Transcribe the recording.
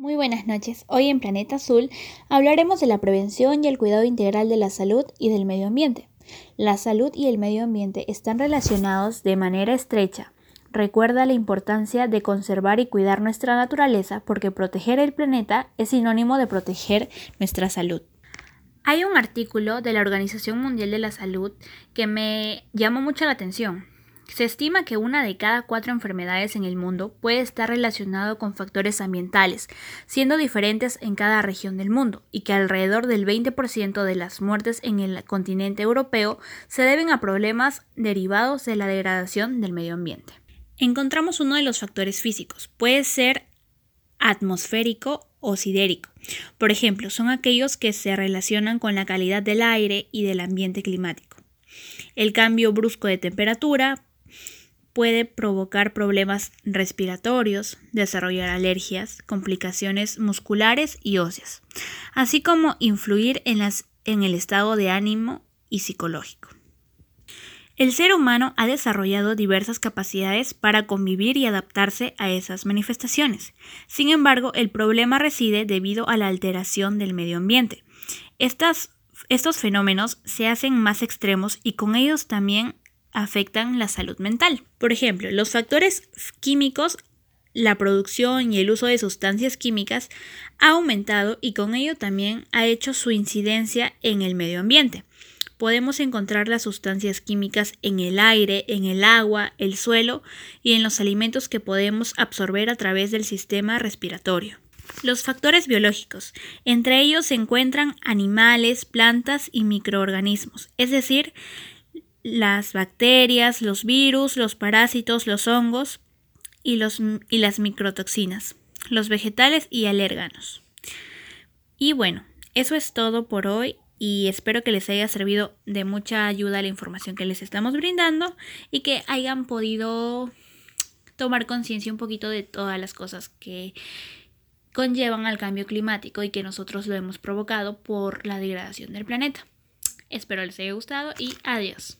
Muy buenas noches. Hoy en Planeta Azul hablaremos de la prevención y el cuidado integral de la salud y del medio ambiente. La salud y el medio ambiente están relacionados de manera estrecha. Recuerda la importancia de conservar y cuidar nuestra naturaleza porque proteger el planeta es sinónimo de proteger nuestra salud. Hay un artículo de la Organización Mundial de la Salud que me llamó mucho la atención. Se estima que una de cada cuatro enfermedades en el mundo puede estar relacionado con factores ambientales, siendo diferentes en cada región del mundo, y que alrededor del 20% de las muertes en el continente europeo se deben a problemas derivados de la degradación del medio ambiente. Encontramos uno de los factores físicos. Puede ser atmosférico o sidérico. Por ejemplo, son aquellos que se relacionan con la calidad del aire y del ambiente climático. El cambio brusco de temperatura puede provocar problemas respiratorios, desarrollar alergias, complicaciones musculares y óseas, así como influir en, en el estado de ánimo y psicológico. El ser humano ha desarrollado diversas capacidades para convivir y adaptarse a esas manifestaciones. Sin embargo, el problema reside debido a la alteración del medio ambiente. estos fenómenos se hacen más extremos y con ellos también afectan la salud mental. Por ejemplo, los factores químicos, la producción y el uso de sustancias químicas ha aumentado y con ello también ha hecho su incidencia en el medio ambiente. Podemos encontrar las sustancias químicas en el aire, en el agua, el suelo y en los alimentos que podemos absorber a través del sistema respiratorio. Los factores biológicos. Entre ellos se encuentran animales, plantas y microorganismos, es decir, las bacterias, los virus, los parásitos, los hongos y, los, y las microtoxinas, los vegetales y alérganos. Y bueno, eso es todo por hoy y espero que les haya servido de mucha ayuda la información que les estamos brindando y que hayan podido tomar conciencia un poquito de todas las cosas que conllevan al cambio climático y que nosotros lo hemos provocado por la degradación del planeta. Espero les haya gustado y adiós.